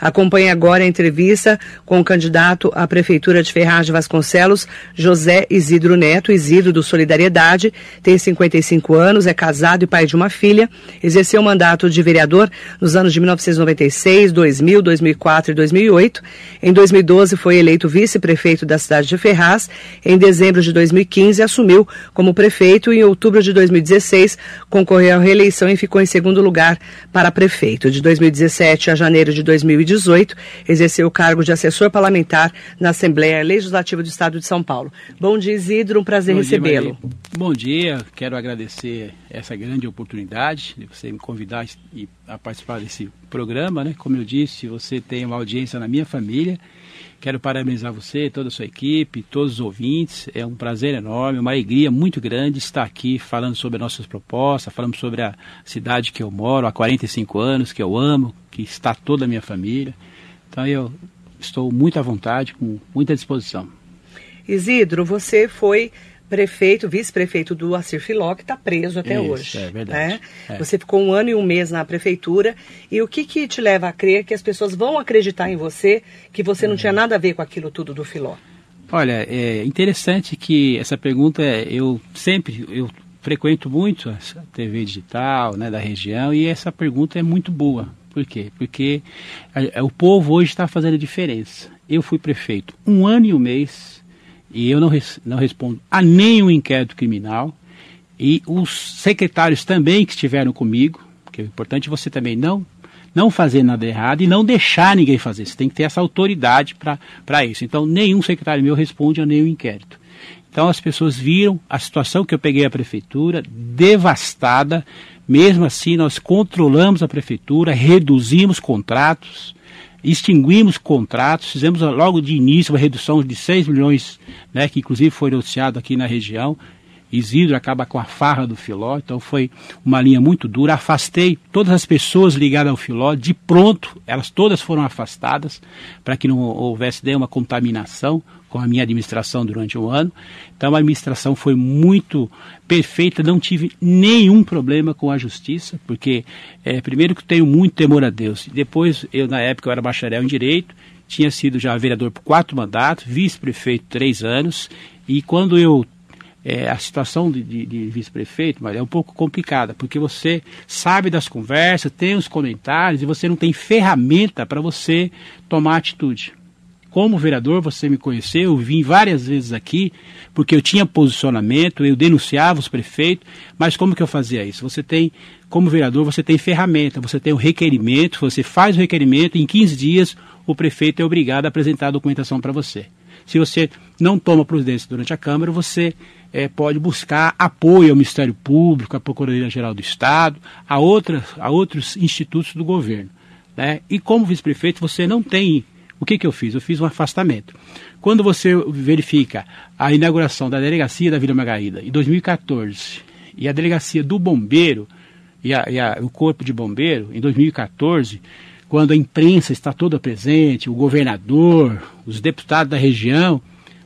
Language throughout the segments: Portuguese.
Acompanhe agora a entrevista com o candidato à Prefeitura de Ferraz de Vasconcelos, José Isidro Neto, Isidro do Solidariedade, tem 55 anos, é casado e pai de uma filha, exerceu o mandato de vereador nos anos de 1996, 2000, 2004 e 2008. Em 2012 foi eleito vice-prefeito da cidade de Ferraz. Em dezembro de 2015 assumiu como prefeito e em outubro de 2016 concorreu à reeleição e ficou em segundo lugar para prefeito. De 2017 a janeiro de 2018 2018, exerceu o cargo de assessor parlamentar na Assembleia Legislativa do Estado de São Paulo. Bom dia, Isidro, um prazer recebê-lo. Bom dia, quero agradecer essa grande oportunidade de você me convidar a participar desse programa. Né? Como eu disse, você tem uma audiência na minha família. Quero parabenizar você, toda a sua equipe, todos os ouvintes. É um prazer enorme, uma alegria muito grande estar aqui falando sobre nossas propostas, falando sobre a cidade que eu moro há 45 anos, que eu amo, que está toda a minha família. Então eu estou muito à vontade, com muita disposição. Isidro, você foi prefeito, vice-prefeito do Acir Filó, que está preso até Isso, hoje. É verdade. Né? É. Você ficou um ano e um mês na prefeitura. E o que, que te leva a crer que as pessoas vão acreditar em você, que você não tinha nada a ver com aquilo tudo do Filó? Olha, é interessante que essa pergunta, eu sempre, eu frequento muito a TV digital né, da região e essa pergunta é muito boa. Por quê? Porque a, a, o povo hoje está fazendo a diferença. Eu fui prefeito um ano e um mês e eu não, res, não respondo a nenhum inquérito criminal. E os secretários também que estiveram comigo, porque é importante você também não não fazer nada errado e não deixar ninguém fazer. Você tem que ter essa autoridade para isso. Então, nenhum secretário meu responde a nenhum inquérito. Então, as pessoas viram a situação que eu peguei a prefeitura devastada. Mesmo assim, nós controlamos a prefeitura, reduzimos contratos, extinguimos contratos, fizemos logo de início uma redução de 6 milhões, né, que inclusive foi noticiado aqui na região. Isidro acaba com a farra do Filó, então foi uma linha muito dura. Afastei todas as pessoas ligadas ao Filó, de pronto, elas todas foram afastadas para que não houvesse nenhuma contaminação com a minha administração durante um ano. Então a administração foi muito perfeita, não tive nenhum problema com a justiça, porque é, primeiro que tenho muito temor a Deus. Depois, eu na época eu era bacharel em Direito, tinha sido já vereador por quatro mandatos, vice-prefeito três anos, e quando eu é, a situação de, de, de vice-prefeito, mas é um pouco complicada, porque você sabe das conversas, tem os comentários e você não tem ferramenta para você tomar atitude. Como vereador, você me conheceu, eu vim várias vezes aqui, porque eu tinha posicionamento, eu denunciava os prefeitos, mas como que eu fazia isso? Você tem, como vereador, você tem ferramenta, você tem o requerimento, você faz o requerimento, em 15 dias o prefeito é obrigado a apresentar a documentação para você. Se você não toma providência durante a Câmara, você é, pode buscar apoio ao Ministério Público, à Procuradoria-Geral do Estado, a, outras, a outros institutos do governo. Né? E como vice-prefeito, você não tem o que, que eu fiz? Eu fiz um afastamento. Quando você verifica a inauguração da delegacia da Vila Margarida em 2014 e a delegacia do bombeiro e, a, e a, o corpo de bombeiro em 2014, quando a imprensa está toda presente, o governador, os deputados da região,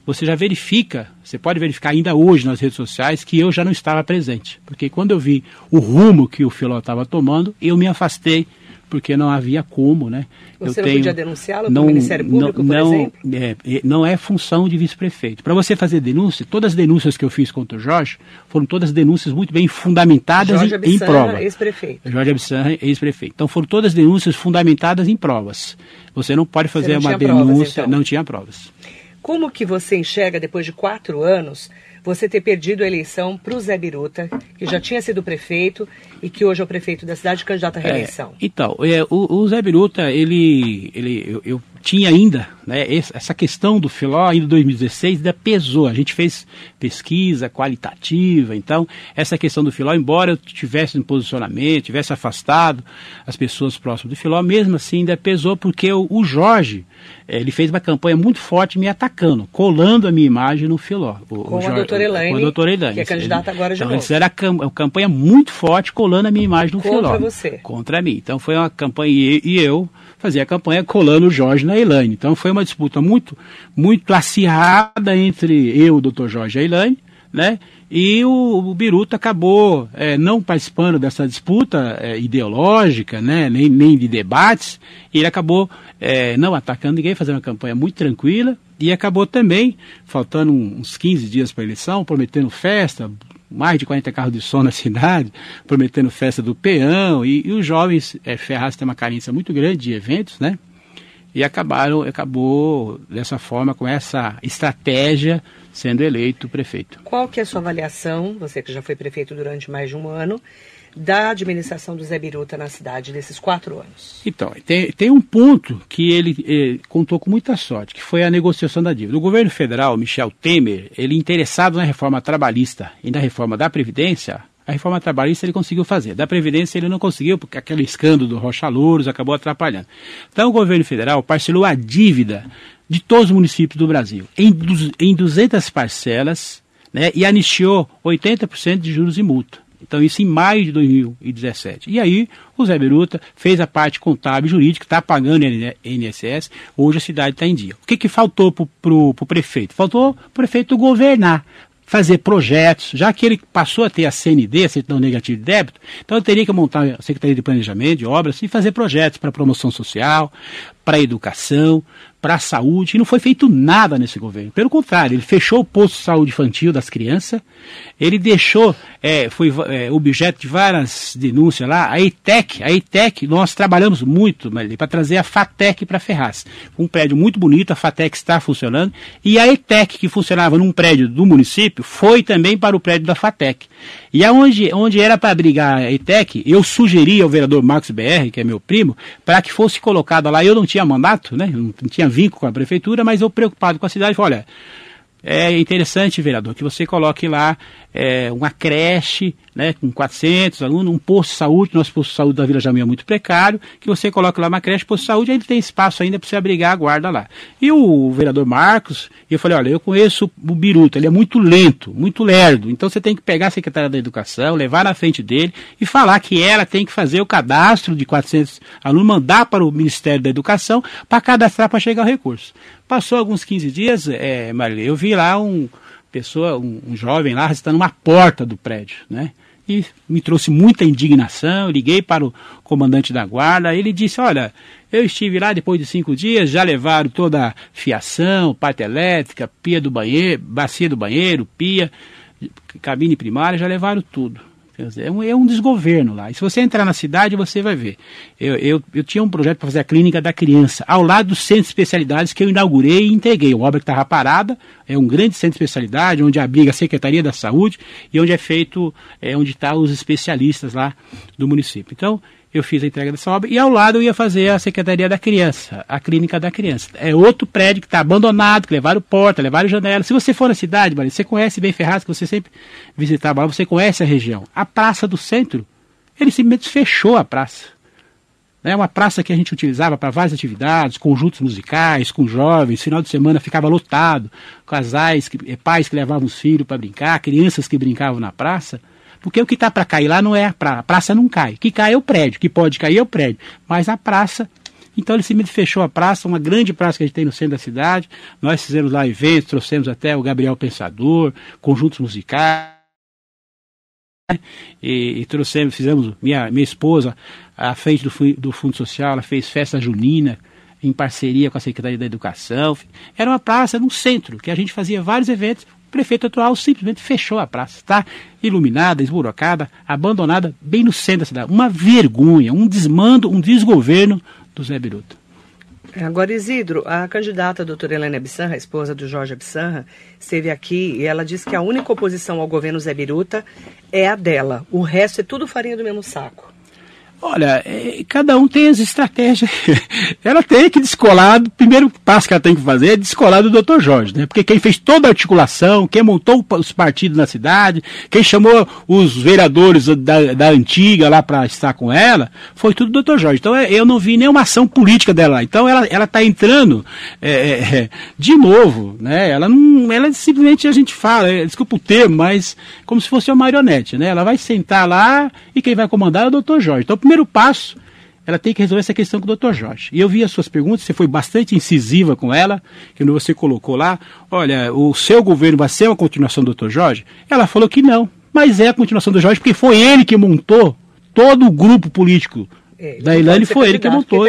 você já verifica, você pode verificar ainda hoje nas redes sociais que eu já não estava presente. Porque quando eu vi o rumo que o Filó estava tomando, eu me afastei porque não havia como, né? Você eu não tenho, podia denunciá-lo no Ministério Público, não, por exemplo? É, é, não é função de vice-prefeito. Para você fazer denúncia, todas as denúncias que eu fiz contra o Jorge foram todas denúncias muito bem fundamentadas Jorge em, em prova. ex-prefeito. Jorge Abissan, ex-prefeito. Então foram todas denúncias fundamentadas em provas. Você não pode fazer não uma denúncia, provas, então. não tinha provas. Como que você enxerga, depois de quatro anos, você ter perdido a eleição para o Zé Biruta, que já tinha sido prefeito e que hoje é o prefeito da cidade candidato à reeleição? É, então, é, o, o, Zé Biruta, ele, ele, eu, eu tinha ainda, né, essa questão do filó ainda em 2016 ainda pesou. A gente fez pesquisa qualitativa, então essa questão do filó, embora eu tivesse no posicionamento, tivesse afastado as pessoas próximas do filó, mesmo assim ainda pesou porque o, o Jorge, eh, ele fez uma campanha muito forte me atacando, colando a minha imagem no filó. O, com, o Jorge, a doutora Elaine, com a doutora Elaine, que é candidata agora de então, novo. Isso era uma campanha muito forte colando a minha imagem no Contra filó. Contra você. Contra mim. Então foi uma campanha e, e eu fazia campanha colando o Jorge na Elaine. Então foi uma disputa muito, muito acirrada entre eu, o doutor Jorge e a Elaine, né? E o, o Biruta acabou é, não participando dessa disputa é, ideológica, né? nem, nem de debates, ele acabou é, não atacando ninguém, fazendo uma campanha muito tranquila, e acabou também, faltando uns 15 dias para a eleição, prometendo festa, mais de 40 carros de som na cidade, prometendo festa do peão, e, e os jovens, é, Ferraz tem uma carência muito grande de eventos, né? E acabaram, acabou dessa forma, com essa estratégia, sendo eleito prefeito. Qual que é a sua avaliação, você que já foi prefeito durante mais de um ano, da administração do Zé Biruta na cidade nesses quatro anos? Então, tem, tem um ponto que ele, ele, contou com muita sorte, que foi a negociação da dívida. O governo federal, Michel Temer, ele interessado na reforma trabalhista e na reforma da Previdência, a reforma trabalhista ele conseguiu fazer. Da Previdência ele não conseguiu, porque aquele escândalo do Rocha Louros acabou atrapalhando. Então o governo federal parcelou a dívida de todos os municípios do Brasil em, em 200 parcelas né, e anistiou 80% de juros e multa. Então, isso em maio de 2017. E aí, o Zé Beruta fez a parte contábil jurídica, está pagando INSS, hoje a cidade está em dia. O que, que faltou para o prefeito? Faltou o prefeito governar, fazer projetos, já que ele passou a ter a CND, a Certidão Negativa de Débito, então ele teria que montar a Secretaria de Planejamento de Obras e fazer projetos para promoção social, para educação, para a saúde, e não foi feito nada nesse governo. Pelo contrário, ele fechou o posto de saúde infantil das crianças, ele deixou, é, foi é, objeto de várias denúncias lá, a EITEC, a EITEC, nós trabalhamos muito para trazer a FATEC para Ferraz. Um prédio muito bonito, a FATEC está funcionando, e a EITEC, que funcionava num prédio do município, foi também para o prédio da FATEC. E aonde onde era para abrigar a EITEC, eu sugeri ao vereador Marcos BR, que é meu primo, para que fosse colocado lá, eu não tinha mandato, né, não tinha vínculo com a prefeitura, mas eu preocupado com a cidade, falei, olha, é interessante, vereador, que você coloque lá é, uma creche né, com 400 alunos, um posto de saúde, nosso posto de saúde da Vila Jamil é muito precário, que você coloque lá uma creche, posto de saúde, ele tem espaço ainda para você abrigar a guarda lá. E o vereador Marcos, eu falei, olha, eu conheço o Biruta, ele é muito lento, muito lerdo, então você tem que pegar a secretária da Educação, levar na frente dele e falar que ela tem que fazer o cadastro de 400 alunos, mandar para o Ministério da Educação para cadastrar para chegar ao recurso. Passou alguns 15 dias, é, Marília, eu vi lá um pessoa, um, um jovem lá, estando na porta do prédio, né? E me trouxe muita indignação, liguei para o comandante da guarda, ele disse, olha, eu estive lá depois de cinco dias, já levaram toda a fiação, parte elétrica, pia do banheiro, bacia do banheiro, pia, cabine primária, já levaram tudo. É um, é um desgoverno lá. E se você entrar na cidade, você vai ver. Eu, eu, eu tinha um projeto para fazer a clínica da criança, ao lado do centro de especialidades que eu inaugurei e entreguei. Uma obra que estava parada, é um grande centro de especialidade, onde abriga a Secretaria da Saúde e onde é feito, é, onde estão tá os especialistas lá do município. Então, eu fiz a entrega dessa obra e ao lado eu ia fazer a Secretaria da Criança, a Clínica da Criança. É outro prédio que está abandonado, que levaram porta, levaram janela. Se você for na cidade, você conhece bem Ferraz, que você sempre visitava lá, você conhece a região. A Praça do Centro, ele simplesmente fechou a praça. É uma praça que a gente utilizava para várias atividades, conjuntos musicais, com jovens, final de semana ficava lotado, casais, pais que levavam os filhos para brincar, crianças que brincavam na praça. Porque o que está para cair lá não é a praça. A praça não cai. Que cai é o prédio. Que pode cair é o prédio. Mas a praça. Então ele simplesmente fechou a praça, uma grande praça que a gente tem no centro da cidade. Nós fizemos lá eventos, trouxemos até o Gabriel Pensador, conjuntos musicais. E, e trouxemos, fizemos, minha, minha esposa, à frente do, do Fundo Social, ela fez festa junina em parceria com a Secretaria da Educação. Era uma praça no centro, que a gente fazia vários eventos prefeito atual simplesmente fechou a praça. Está iluminada, esburocada, abandonada, bem no centro da cidade. Uma vergonha, um desmando, um desgoverno do Zé Biruta. Agora, Isidro, a candidata a doutora Helena Absanra, esposa do Jorge Absanra, esteve aqui e ela disse que a única oposição ao governo Zé Biruta é a dela. O resto é tudo farinha do mesmo saco. Olha, é, cada um tem as estratégias. ela tem que descolar, o primeiro passo que ela tem que fazer é descolar do Dr. Jorge, né? Porque quem fez toda a articulação, quem montou os partidos na cidade, quem chamou os vereadores da, da antiga lá para estar com ela, foi tudo o Dr. Jorge. Então é, eu não vi nenhuma ação política dela lá. Então ela, ela tá entrando é, é, é, de novo, né? Ela não, ela simplesmente a gente fala, é, desculpa o termo, mas como se fosse uma marionete, né? Ela vai sentar lá e quem vai comandar é o Dr. Jorge. Então, primeiro passo, ela tem que resolver essa questão com o Dr. Jorge. E eu vi as suas perguntas, você foi bastante incisiva com ela, que você colocou lá, olha, o seu governo vai ser uma continuação do Dr. Jorge? Ela falou que não, mas é a continuação do Jorge, porque foi ele que montou todo o grupo político é, da Ilane foi ele que montou.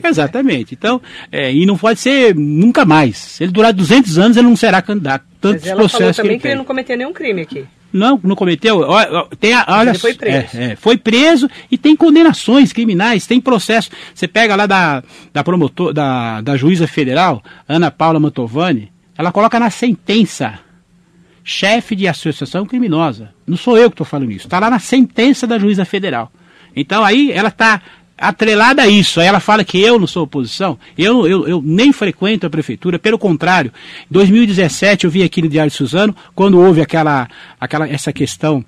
Tá Exatamente. Então, é, e não pode ser nunca mais. Se ele durar 200 anos, ele não será candidato. Tantos Mas ela processos falou também que ele, que ele não cometeu nenhum crime aqui. Não, não cometeu. Tem, olha, ele foi preso. É, é, foi preso e tem condenações criminais, tem processo. Você pega lá da, da promotor, da, da juíza federal, Ana Paula Mantovani, ela coloca na sentença chefe de associação criminosa. Não sou eu que estou falando isso. Está lá na sentença da juíza federal. Então aí ela está atrelada a isso. Ela fala que eu não sou oposição. Eu, eu, eu nem frequento a prefeitura, pelo contrário. Em 2017 eu vi aqui no Diário de Suzano, quando houve aquela, aquela essa questão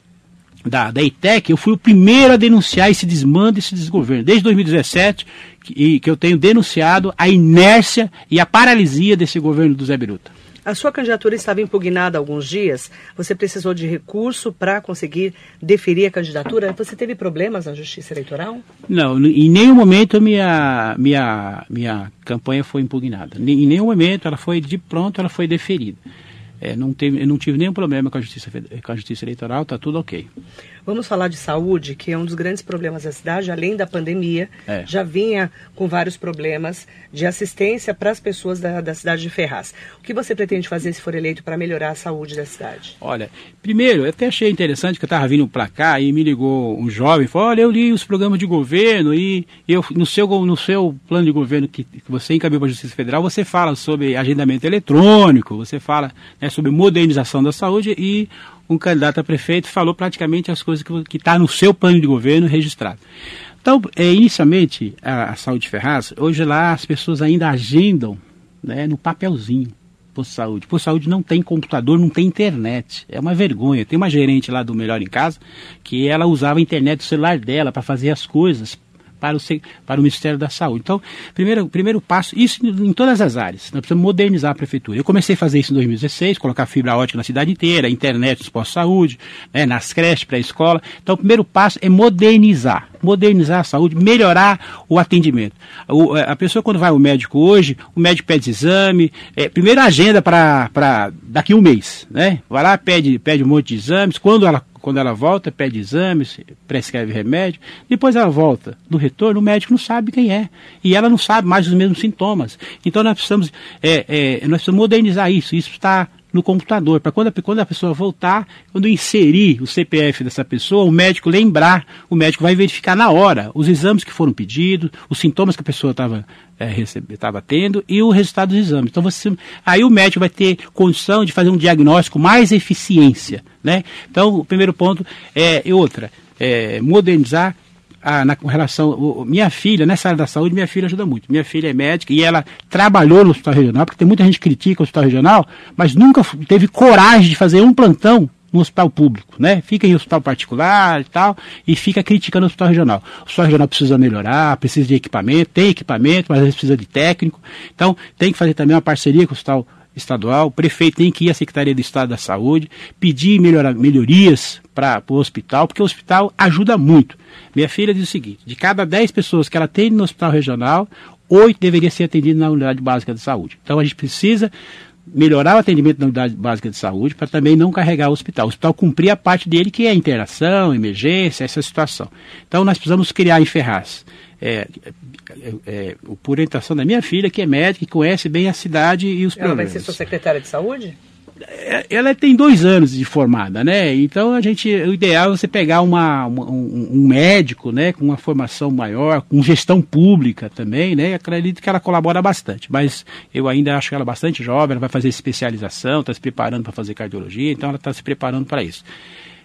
da, da ITEC, eu fui o primeiro a denunciar esse desmando, esse desgoverno. Desde 2017, que, que eu tenho denunciado a inércia e a paralisia desse governo do Zé Biruta. A sua candidatura estava impugnada há alguns dias. Você precisou de recurso para conseguir deferir a candidatura. Você teve problemas na Justiça Eleitoral? Não, em nenhum momento minha, minha, minha campanha foi impugnada. Em nenhum momento ela foi de pronto, ela foi deferida. É, não, teve, não tive nenhum problema com a justiça, com a justiça eleitoral, está tudo ok. Vamos falar de saúde, que é um dos grandes problemas da cidade, além da pandemia. É. Já vinha com vários problemas de assistência para as pessoas da, da cidade de Ferraz. O que você pretende fazer se for eleito para melhorar a saúde da cidade? Olha, primeiro, eu até achei interessante que eu estava vindo para cá e me ligou um jovem, falou, olha, eu li os programas de governo e eu, no, seu, no seu plano de governo que, que você encaminhou para a Justiça Federal, você fala sobre agendamento eletrônico, você fala né, sobre modernização da saúde e um candidato a prefeito falou praticamente as coisas que está no seu plano de governo registrado. Então, é, inicialmente, a, a Saúde Ferraz, hoje lá as pessoas ainda agendam né, no papelzinho por saúde. Por saúde não tem computador, não tem internet. É uma vergonha. Tem uma gerente lá do Melhor em Casa que ela usava a internet do celular dela para fazer as coisas para o, para o Ministério da Saúde. Então, primeiro, primeiro passo, isso em todas as áreas. Nós precisamos modernizar a prefeitura. Eu comecei a fazer isso em 2016, colocar fibra ótica na cidade inteira, internet nos postos de saúde, né, nas creches, pré-escola. Então, o primeiro passo é modernizar. Modernizar a saúde, melhorar o atendimento. O, a pessoa, quando vai ao médico hoje, o médico pede exame, é, primeiro agenda para daqui a um mês. Né? Vai lá, pede, pede um monte de exames. Quando ela quando ela volta, pede exames, prescreve remédio. Depois ela volta do retorno, o médico não sabe quem é. E ela não sabe mais os mesmos sintomas. Então nós precisamos, é, é, nós precisamos modernizar isso. Isso está no computador, para quando, a, quando a pessoa voltar, quando inserir o CPF dessa pessoa, o médico lembrar, o médico vai verificar na hora os exames que foram pedidos, os sintomas que a pessoa estava é, tendo e o resultado dos exames. Então você, aí o médico vai ter condição de fazer um diagnóstico mais eficiência. Né? Então, o primeiro ponto é e outra, é, modernizar a, na, relação. O, minha filha, nessa área da saúde, minha filha ajuda muito. Minha filha é médica e ela trabalhou no hospital regional, porque tem muita gente que critica o hospital regional, mas nunca teve coragem de fazer um plantão no hospital público, né? Fica em hospital particular e tal, e fica criticando o hospital regional. O hospital regional precisa melhorar, precisa de equipamento, tem equipamento, mas às vezes precisa de técnico. Então, tem que fazer também uma parceria com o hospital estadual, o prefeito tem que ir à Secretaria do Estado da Saúde, pedir melhorias para o hospital, porque o hospital ajuda muito. Minha filha diz o seguinte: de cada 10 pessoas que ela tem no hospital regional, oito deveria ser atendido na unidade básica de saúde. Então a gente precisa melhorar o atendimento na unidade básica de saúde para também não carregar o hospital. O hospital cumprir a parte dele que é a emergência, essa situação. Então nós precisamos criar em Ferraz é, é, é, por orientação da minha filha, que é médica e conhece bem a cidade e os Ela problemas. Ela vai ser sua secretária de saúde? É, ela tem dois anos de formada, né? Então a gente, o ideal é você pegar uma, uma um, um, médico, né, com uma formação maior, com gestão pública também, né? Acredito que ela colabora bastante, mas eu ainda acho ela bastante jovem, ela vai fazer especialização, está se preparando para fazer cardiologia, então ela está se preparando para isso.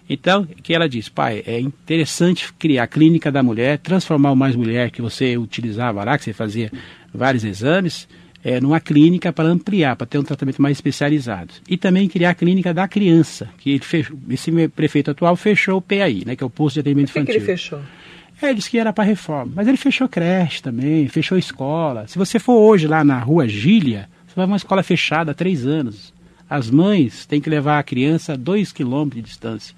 Então, o que ela diz? Pai, é interessante criar a clínica da mulher, transformar o Mais Mulher que você utilizava lá, que você fazia vários exames, é, numa clínica para ampliar, para ter um tratamento mais especializado. E também criar a clínica da criança, que fechou, esse prefeito atual fechou o PAI, né, que é o posto de atendimento Por que infantil. Que ele fechou? É, ele disse que era para reforma, mas ele fechou creche também, fechou escola. Se você for hoje lá na rua Gília, você vai uma escola fechada há três anos. As mães têm que levar a criança a dois quilômetros de distância.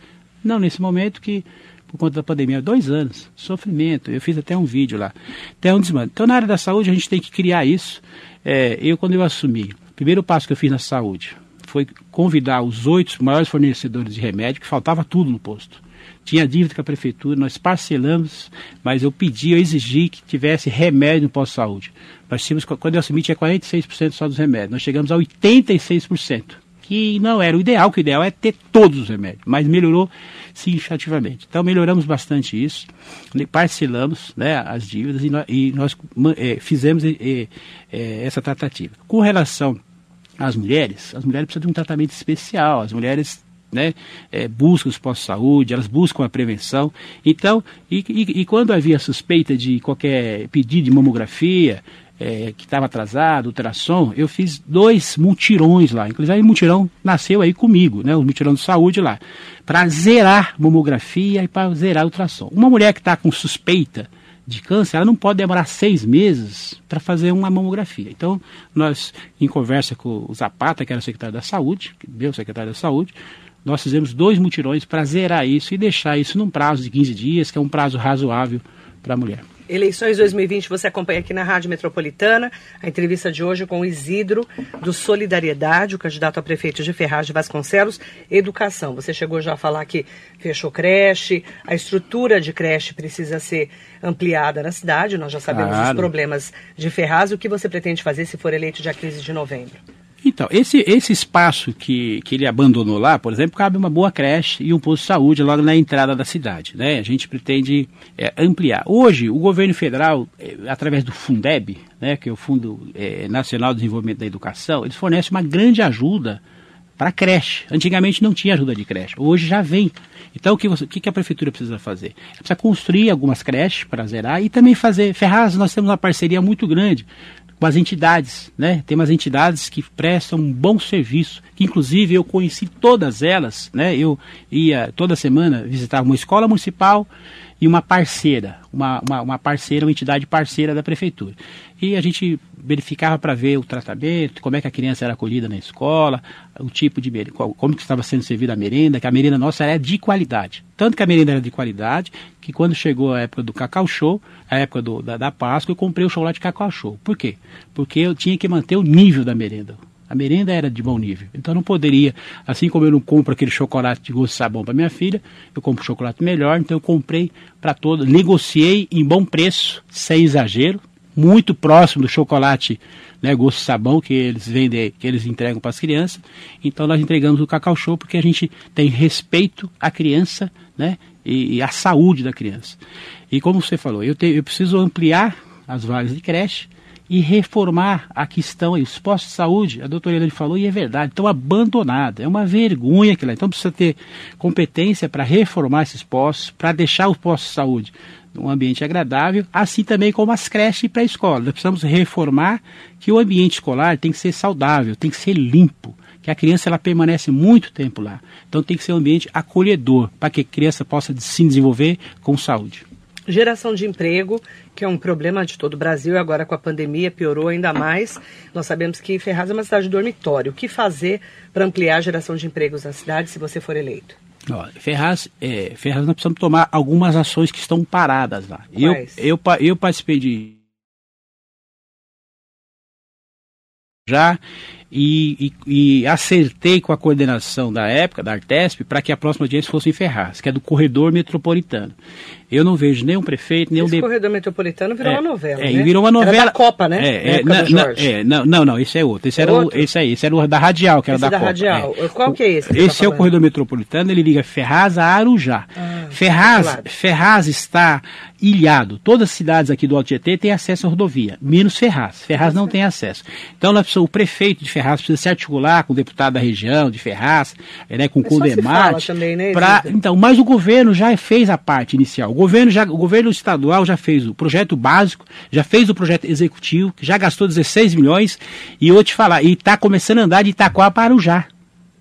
Não nesse momento que, por conta da pandemia, dois anos, sofrimento. Eu fiz até um vídeo lá. Até um desmando. Então, na área da saúde, a gente tem que criar isso. É, eu, quando eu assumi, o primeiro passo que eu fiz na saúde foi convidar os oito maiores fornecedores de remédio, que faltava tudo no posto. Tinha dívida com a prefeitura, nós parcelamos, mas eu pedi, eu exigi que tivesse remédio no posto-saúde. Nós tínhamos, quando eu assumi, tinha 46% só dos remédios. Nós chegamos a 86%, que não era o ideal, que o ideal é ter todos os remédios, mas melhorou significativamente. Então melhoramos bastante isso, parcelamos né, as dívidas e nós, e nós é, fizemos é, essa tratativa. Com relação às mulheres, as mulheres precisam de um tratamento especial, as mulheres né, é, buscam os postos-saúde, elas buscam a prevenção. Então, e, e, e, quando havia suspeita de qualquer pedido de mamografia, é, que estava atrasado, ultrassom, eu fiz dois mutirões lá. Inclusive, o mutirão nasceu aí comigo, né, o mutirão de saúde lá, para zerar mamografia e para zerar ultrassom. Uma mulher que está com suspeita de câncer, ela não pode demorar seis meses para fazer uma mamografia. Então, nós, em conversa com o Zapata, que era o secretário da Saúde, meu secretário da Saúde, nós fizemos dois mutirões para zerar isso e deixar isso num prazo de 15 dias, que é um prazo razoável para a mulher. Eleições 2020 você acompanha aqui na Rádio Metropolitana. A entrevista de hoje com o Isidro, do Solidariedade, o candidato a prefeito de Ferraz de Vasconcelos. Educação. Você chegou já a falar que fechou creche, a estrutura de creche precisa ser ampliada na cidade. Nós já sabemos claro. os problemas de Ferraz. O que você pretende fazer se for eleito dia 15 de novembro? Então, esse, esse espaço que, que ele abandonou lá, por exemplo, cabe uma boa creche e um posto de saúde logo na entrada da cidade. Né? A gente pretende é, ampliar. Hoje, o governo federal, é, através do Fundeb, né, que é o Fundo é, Nacional de Desenvolvimento da Educação, eles fornecem uma grande ajuda para creche. Antigamente não tinha ajuda de creche, hoje já vem. Então o que, você, o que a prefeitura precisa fazer? Precisa construir algumas creches para zerar e também fazer. Ferraz, nós temos uma parceria muito grande com as entidades, né? Tem umas entidades que prestam um bom serviço, que inclusive eu conheci todas elas, né? Eu ia toda semana visitar uma escola municipal e uma parceira, uma, uma, uma parceira, uma entidade parceira da prefeitura. E a gente verificava para ver o tratamento, como é que a criança era acolhida na escola, o tipo de como que estava sendo servida a merenda, que a merenda nossa era de qualidade. Tanto que a merenda era de qualidade, que quando chegou a época do Cacau Show, a época do, da, da Páscoa, eu comprei o chocolate Cacau Show. Por quê? Porque eu tinha que manter o nível da merenda. A merenda era de bom nível. Então não poderia, assim como eu não compro aquele chocolate de gosto de sabão para minha filha, eu compro chocolate melhor, então eu comprei para todos, negociei em bom preço, sem exagero, muito próximo do chocolate né, gosto sabão que eles vendem, que eles entregam para as crianças. Então nós entregamos o Cacau Show porque a gente tem respeito à criança, né, e, e à saúde da criança. E como você falou, eu, te, eu preciso ampliar as vagas de creche e reformar a questão aí, os postos de saúde, a doutora Helena falou, e é verdade, estão abandonados, é uma vergonha aquilo lá. Então precisa ter competência para reformar esses postos, para deixar os postos de saúde um ambiente agradável, assim também como as creches e pré-escola. Nós precisamos reformar que o ambiente escolar tem que ser saudável, tem que ser limpo, que a criança ela permanece muito tempo lá. Então tem que ser um ambiente acolhedor, para que a criança possa se desenvolver com saúde. Geração de emprego, que é um problema de todo o Brasil, e agora com a pandemia piorou ainda mais. Nós sabemos que Ferraz é uma cidade dormitório. O que fazer para ampliar a geração de empregos na cidade se você for eleito? Ferraz, é, Ferraz, nós precisamos tomar algumas ações que estão paradas lá. Eu, eu, eu participei de. Já e, e, e, acertei com a coordenação da época, da Artesp, para que a próxima audiência fosse em Ferraz, que é do corredor metropolitano. Eu não vejo nenhum prefeito, nenhum... Esse de... corredor metropolitano virou é, uma novela, é, né? virou uma novela... Era da Copa, né? É, é, na, na, é não, não, não, esse é outro. Esse, era outro? O, esse aí, esse era o da Radial, que esse era da, da Copa. Radial. É. Qual que é esse? esse tá é o corredor metropolitano, ele liga Ferraz a Arujá. Ah. Ferraz, Ferraz está ilhado. Todas as cidades aqui do Alto Tietê têm acesso à rodovia, menos Ferraz. Ferraz não tem acesso. Então o prefeito de Ferraz precisa se articular com o deputado da região de Ferraz, né, com o Codemate. Né, pra, então, mas o governo já fez a parte inicial. O governo, já, o governo estadual já fez o projeto básico, já fez o projeto executivo, que já gastou 16 milhões, e eu vou te falar, e está começando a andar de Itaquá para o Já.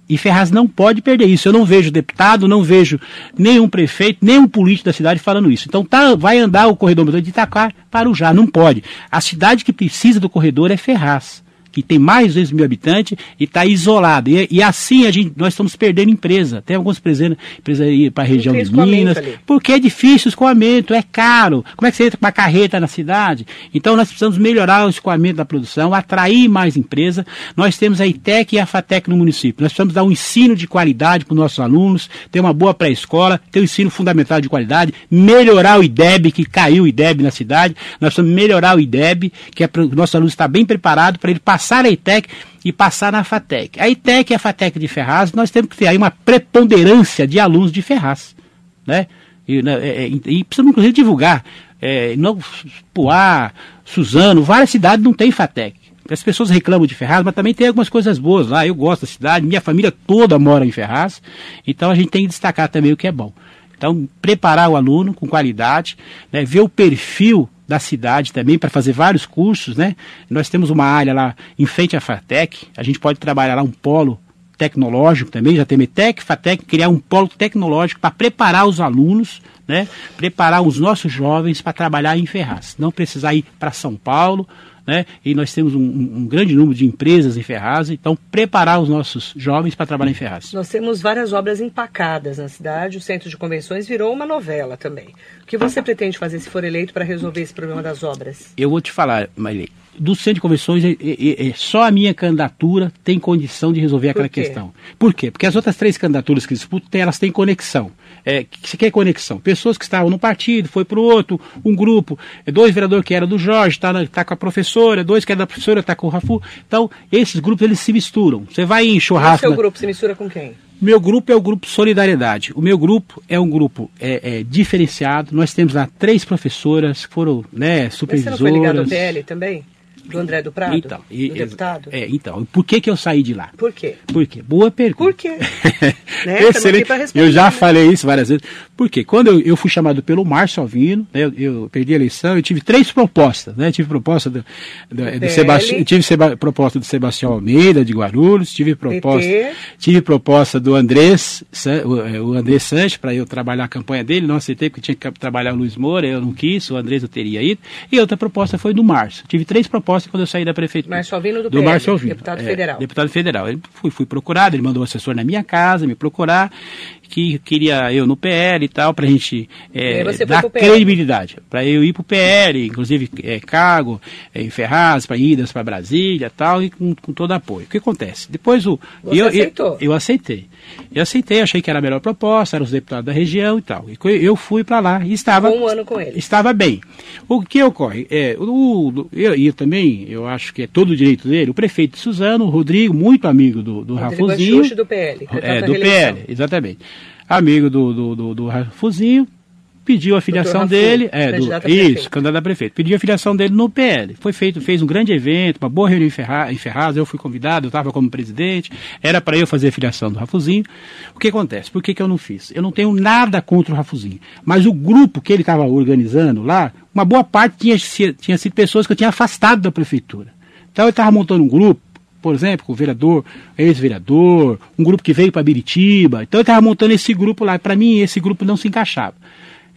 E Ferraz não pode perder isso. Eu não vejo deputado, não vejo nenhum prefeito, nenhum político da cidade falando isso. Então tá, vai andar o corredor de Itaquá para o Já, não pode. A cidade que precisa do corredor é Ferraz que tem mais de 2 mil habitantes e está isolado. E, e, assim a gente, nós estamos perdendo empresa. Tem algumas empresas, empresa aí para a região de Minas, porque é difícil o escoamento, é caro. Como é que você entra com uma carreta na cidade? Então nós precisamos melhorar o escoamento da produção, atrair mais empresa. Nós temos a ITEC e a FATEC no município. Nós precisamos dar um ensino de qualidade para os nossos alunos, ter uma boa pré-escola, ter um ensino fundamental de qualidade, melhorar o IDEB, que caiu o IDEB na cidade. Nós precisamos melhorar o IDEB, que é para o nosso aluno estar bem preparado para ele passar passar a ITEC e passar na FATEC. A ITEC e a FATEC de Ferraz, nós temos que ter aí uma preponderância de alunos de Ferraz. Né? E, né, é, é, e precisamos, inclusive, divulgar. É, não, Poá, Suzano, várias cidades não têm FATEC. As pessoas reclamam de Ferraz, mas também tem algumas coisas boas lá. Eu gosto da cidade, minha família toda mora em Ferraz. Então a gente tem que destacar também o que é bom. Então, preparar o aluno com qualidade, né, ver o perfil da cidade também para fazer vários cursos, né? Nós temos uma área lá em frente à FATEC, a gente pode trabalhar lá um polo tecnológico também, já tem METEC, FATEC, criar um polo tecnológico para preparar os alunos, né? Preparar os nossos jovens para trabalhar em Ferraz. Não precisar ir para São Paulo, né? E nós temos um, um, grande número de empresas em Ferraz, então preparar os nossos jovens para trabalhar em Ferraz. Nós temos várias obras empacadas na cidade, o centro de convenções virou uma novela também. O que você pretende fazer se for eleito para resolver esse problema das obras? Eu vou te falar, Marilei, do centro de convenções, é, é, é, só a minha candidatura tem condição de resolver aquela questão. Por quê? Porque as outras três candidaturas que disputam, elas têm conexão. É, que quer conexão? Pessoas que estavam no partido, foi para o outro, um grupo, é, dois vereadores que eram do Jorge, está tá com a professora, dois que eram da professora, está com o Rafu. Então, esses grupos, eles se misturam. Você vai em churrasco... O seu grupo se mistura com quem? Meu grupo é o grupo Solidariedade. O meu grupo é um grupo é, é, diferenciado. Nós temos lá três professoras que foram né, supervisoras. Mas você não foi ligado ao PL também? Do André do Prado? Então, e, do deputado? É, então. Por que, que eu saí de lá? Por quê? Por quê? Boa pergunta. Por quê? né? Excelente. Eu já né? falei isso várias vezes. Porque quando eu, eu fui chamado pelo Márcio Alvino, né, eu, eu, perdi a eleição, eu tive três propostas. Né? tive proposta do, do, do Sebastião, tive seba, proposta do Sebastião Almeida, de Guarulhos, tive proposta, tive proposta do Andrés, o, o Andrés Sanches, para eu trabalhar a campanha dele, não aceitei porque tinha que trabalhar o Luiz Moura, eu não quis, o Andrés eu teria ido. E outra proposta foi do Márcio. Tive três propostas quando eu saí da prefeitura. Márcio Alvino do, do Márcio Alvino, deputado é, federal. Deputado federal. Ele fui, fui procurado, ele mandou um assessor na minha casa me procurar, que queria eu no PL e tal, para a gente é, dar credibilidade. Para eu ir para o PL, inclusive é, cargo é, em Ferraz, para idas para Brasília tal, e com, com todo apoio. O que acontece? Depois o. Você eu, aceitou? Eu, eu aceitei. Eu aceitei, achei que era a melhor proposta, eram os deputados da região e tal. E eu fui para lá e estava. Um ano com ele. Estava bem. O que ocorre? É, o, eu, eu também, eu acho que é todo o direito dele, o prefeito de Suzano, o Rodrigo, muito amigo do, do Rafuzinho. Do PL. É, do PL, exatamente. Amigo do, do, do, do Rafuzinho, pediu a filiação dele, é, do, isso, candidato a prefeito, pediu a filiação dele no PL. Foi feito, fez um grande evento, uma boa reunião em Ferraz, em Ferraz eu fui convidado, eu estava como presidente, era para eu fazer a filiação do Rafuzinho. O que acontece? Por que, que eu não fiz? Eu não tenho nada contra o Rafuzinho, mas o grupo que ele estava organizando lá, uma boa parte tinha, tinha sido pessoas que eu tinha afastado da prefeitura. Então eu estava montando um grupo, por exemplo, com o vereador, ex-vereador, um grupo que veio para Biritiba. Então eu estava montando esse grupo lá. Para mim, esse grupo não se encaixava.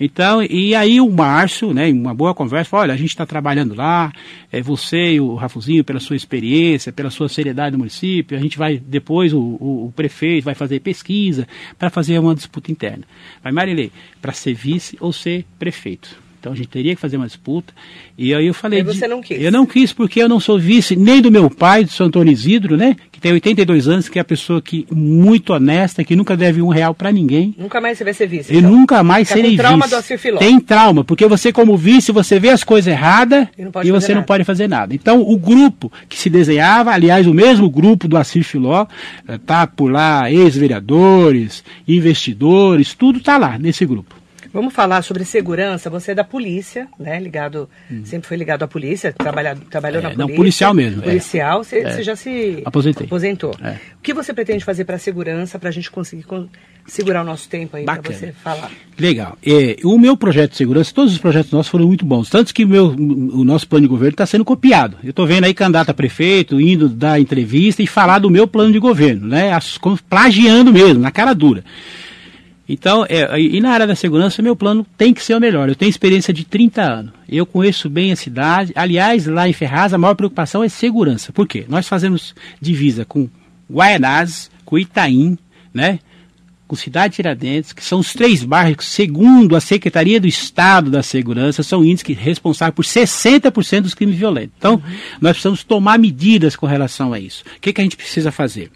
Então, e aí o Márcio, né, uma boa conversa, falou, olha, a gente está trabalhando lá, é, você e o Rafuzinho, pela sua experiência, pela sua seriedade no município, a gente vai, depois o, o, o prefeito vai fazer pesquisa para fazer uma disputa interna. Mas Marilei, para ser vice ou ser prefeito? Então a gente teria que fazer uma disputa. E aí eu falei. E você não quis? Eu não quis, porque eu não sou vice nem do meu pai, do São Antônio Isidro, né? Que tem 82 anos, que é a pessoa que muito honesta, que nunca deve um real para ninguém. Nunca mais você vai ser vice. Eu então. nunca mais Fica serei tem trauma vice. Do Acir Filó. Tem trauma, porque você, como vice, você vê as coisas erradas e, e você não pode fazer nada. Então, o grupo que se desenhava, aliás, o mesmo grupo do Acir Filó, eh, tá por lá, ex-vereadores, investidores, tudo tá lá nesse grupo. Vamos falar sobre segurança. Você é da polícia, né? Ligado, hum. sempre foi ligado à polícia, trabalha, trabalhou é, na polícia. Não, policial mesmo. É. Policial, você, é. você já se Aposentei. aposentou. É. O que você pretende fazer para a segurança, para a gente conseguir segurar o nosso tempo aí para você falar? Legal. É, o meu projeto de segurança, todos os projetos nossos foram muito bons. Tanto que o, meu, o nosso plano de governo está sendo copiado. Eu estou vendo aí candidato a prefeito indo dar entrevista e falar do meu plano de governo, né? As, plagiando mesmo, na cara dura. Então, é, e na área da segurança, meu plano tem que ser o melhor. Eu tenho experiência de 30 anos. Eu conheço bem a cidade. Aliás, lá em Ferraz, a maior preocupação é segurança. Por quê? Nós fazemos divisa com Guaianazes, com Itaim, né? com Cidade Tiradentes, que são os três bairros que, segundo a Secretaria do Estado da Segurança, são índices responsáveis por 60% dos crimes violentos. Então, uhum. nós precisamos tomar medidas com relação a isso. O que, que a gente precisa fazer?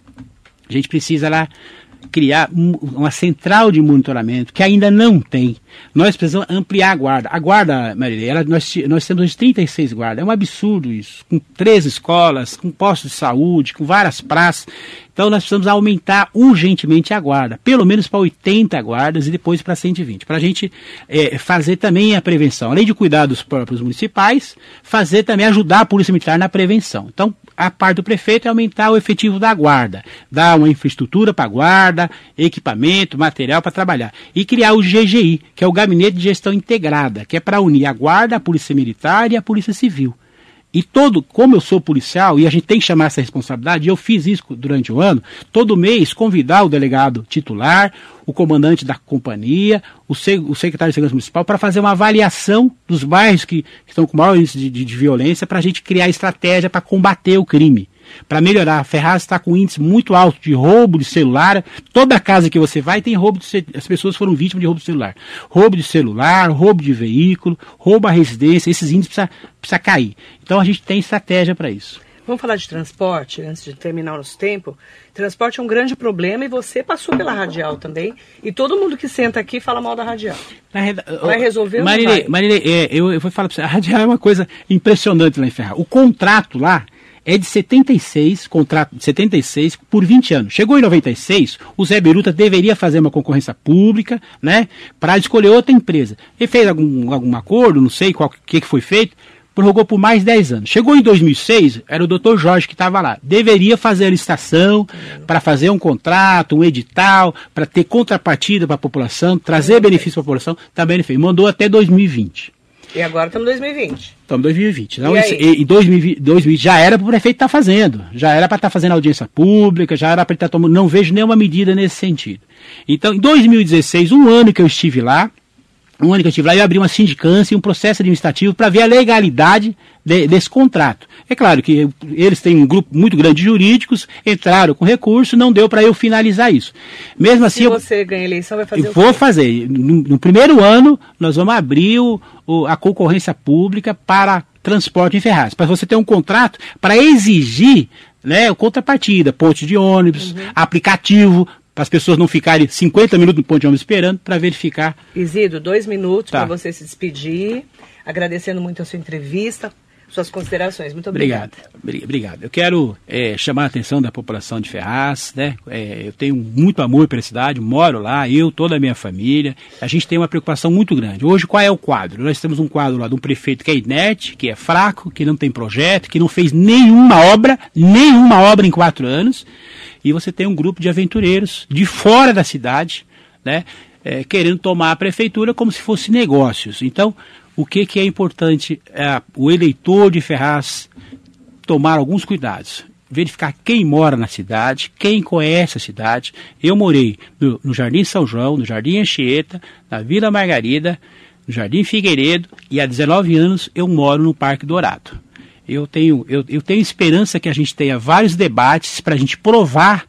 A gente precisa lá criar uma central de monitoramento que ainda não tem. Nós precisamos ampliar a guarda. A guarda, Marília, ela, nós, nós temos hoje 36 guardas. É um absurdo isso. Com três escolas, com postos de saúde, com várias praças. Então nós precisamos aumentar urgentemente a guarda, pelo menos para 80 guardas e depois para 120, para a gente é, fazer também a prevenção, além de cuidar dos próprios municipais, fazer também ajudar a Polícia Militar na prevenção. Então a parte do prefeito é aumentar o efetivo da guarda, dar uma infraestrutura para a guarda, equipamento, material para trabalhar e criar o GGI, que é o Gabinete de Gestão Integrada, que é para unir a guarda, a Polícia Militar e a Polícia Civil. E todo, como eu sou policial e a gente tem que chamar essa responsabilidade, eu fiz isso durante o ano, todo mês convidar o delegado titular, o comandante da companhia, o secretário de segurança municipal para fazer uma avaliação dos bairros que, que estão com maior índice de, de, de violência para a gente criar estratégia para combater o crime para melhorar. A Ferraz está com um índice muito alto de roubo de celular. Toda casa que você vai tem roubo de celular. As pessoas foram vítimas de roubo de celular. Roubo de celular, roubo de veículo, roubo à residência. Esses índices precisam precisa cair. Então a gente tem estratégia para isso. Vamos falar de transporte, antes de terminar o nosso tempo. Transporte é um grande problema e você passou pela radial também. E todo mundo que senta aqui fala mal da radial. Vai resolver Marilê, Marilê é, eu, eu vou falar para você, a radial é uma coisa impressionante lá em Ferraz. O contrato lá é de 76, contrato de 76 por 20 anos. Chegou em 96, o Zé Beruta deveria fazer uma concorrência pública, né, para escolher outra empresa. Ele fez algum, algum acordo, não sei o que, que foi feito, prorrogou por mais 10 anos. Chegou em 2006, era o doutor Jorge que estava lá. Deveria fazer a licitação para fazer um contrato, um edital, para ter contrapartida para a população, trazer benefício para a população, também ele fez. Mandou até 2020. E agora estamos em 2020. Estamos em 2020. Então, e, e 2020, 2020 já era para o prefeito estar tá fazendo. Já era para estar tá fazendo audiência pública, já era para estar tá tomando. Não vejo nenhuma medida nesse sentido. Então, em 2016, um ano que eu estive lá, um ano que eu estive lá, eu abri uma sindicância e um processo administrativo para ver a legalidade de, desse contrato. É claro que eles têm um grupo muito grande de jurídicos, entraram com recurso, não deu para eu finalizar isso. Mesmo assim. Se você eu, ganha eleição, vai fazer eu Vou fazer. No, no, primeiro ano, nós vamos abrir o, o, a concorrência pública para transporte em Ferraz. Para você ter um contrato para exigir né, contrapartida, ponte de ônibus, uhum. aplicativo, para as pessoas não ficarem 50 minutos no ponto de ônibus esperando para verificar. Isidro, dois minutos tá. para você se despedir, agradecendo muito a sua entrevista, suas considerações. Muito obrigado. Obrigado. obrigado. Eu quero é, chamar a atenção da população de Ferraz. Né? É, eu tenho muito amor pela cidade, moro lá, eu, toda a minha família. A gente tem uma preocupação muito grande. Hoje, qual é o quadro? Nós temos um quadro lá de um prefeito que é inerte, que é fraco, que não tem projeto, que não fez nenhuma obra, nenhuma obra em quatro anos. E você tem um grupo de aventureiros de fora da cidade, né? É, querendo tomar a prefeitura como se fosse negócios. Então, o que, que é importante é o eleitor de Ferraz tomar alguns cuidados. Verificar quem mora na cidade, quem conhece a cidade. Eu morei no, no Jardim São João, no Jardim Anchieta, na Vila Margarida, no Jardim Figueiredo e há 19 anos eu moro no Parque Dourado. Eu tenho, eu, eu tenho esperança que a gente tenha vários debates para a gente provar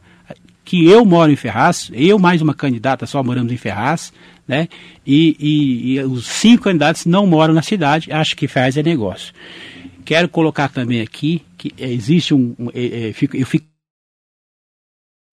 que eu moro em Ferraz, eu mais uma candidata só moramos em Ferraz, né? E, e, e, os cinco candidatos não moram na cidade, acho que faz é negócio. Quero colocar também aqui que existe um. um é, é, fico, eu fico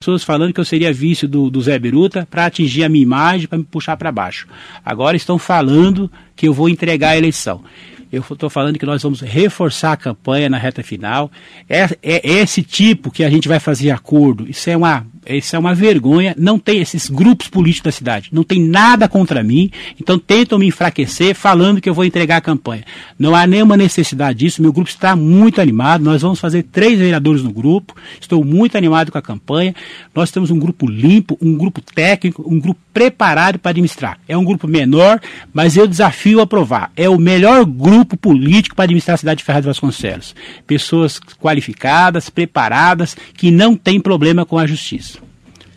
pessoas falando que eu seria vice do, do Zé Beruta para atingir a minha imagem, para me puxar para baixo. Agora estão falando que eu vou entregar a eleição. Eu estou falando que nós vamos reforçar a campanha na reta final. É, é, esse tipo que a gente vai fazer acordo. Isso é uma isso é uma vergonha. Não tem esses grupos políticos da cidade. Não tem nada contra mim. Então tentam me enfraquecer falando que eu vou entregar a campanha. Não há nenhuma necessidade disso. Meu grupo está muito animado. Nós vamos fazer três vereadores no grupo. Estou muito animado com a campanha. Nós temos um grupo limpo, um grupo técnico, um grupo preparado para administrar. É um grupo menor, mas eu desafio a provar. É o melhor grupo político para administrar a cidade de Ferraz de Vasconcelos. Pessoas qualificadas, preparadas, que não têm problema com a justiça.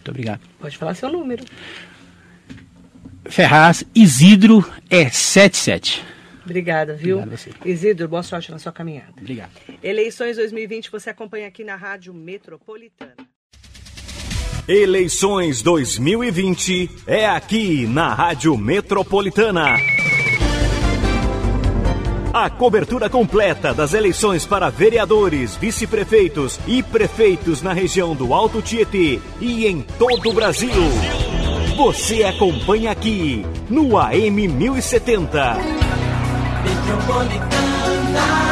Muito obrigado. Pode falar seu número. Ferraz Isidro é 77. Obrigada, viu? Obrigado Isidro, boa sorte na sua caminhada. Obrigado. Eleições 2020 você acompanha aqui na Rádio Metropolitana. Eleições 2020 é aqui na Rádio Metropolitana. A cobertura completa das eleições para vereadores, vice-prefeitos e prefeitos na região do Alto Tietê e em todo o Brasil. Você acompanha aqui no AM 1070. Metropolitana.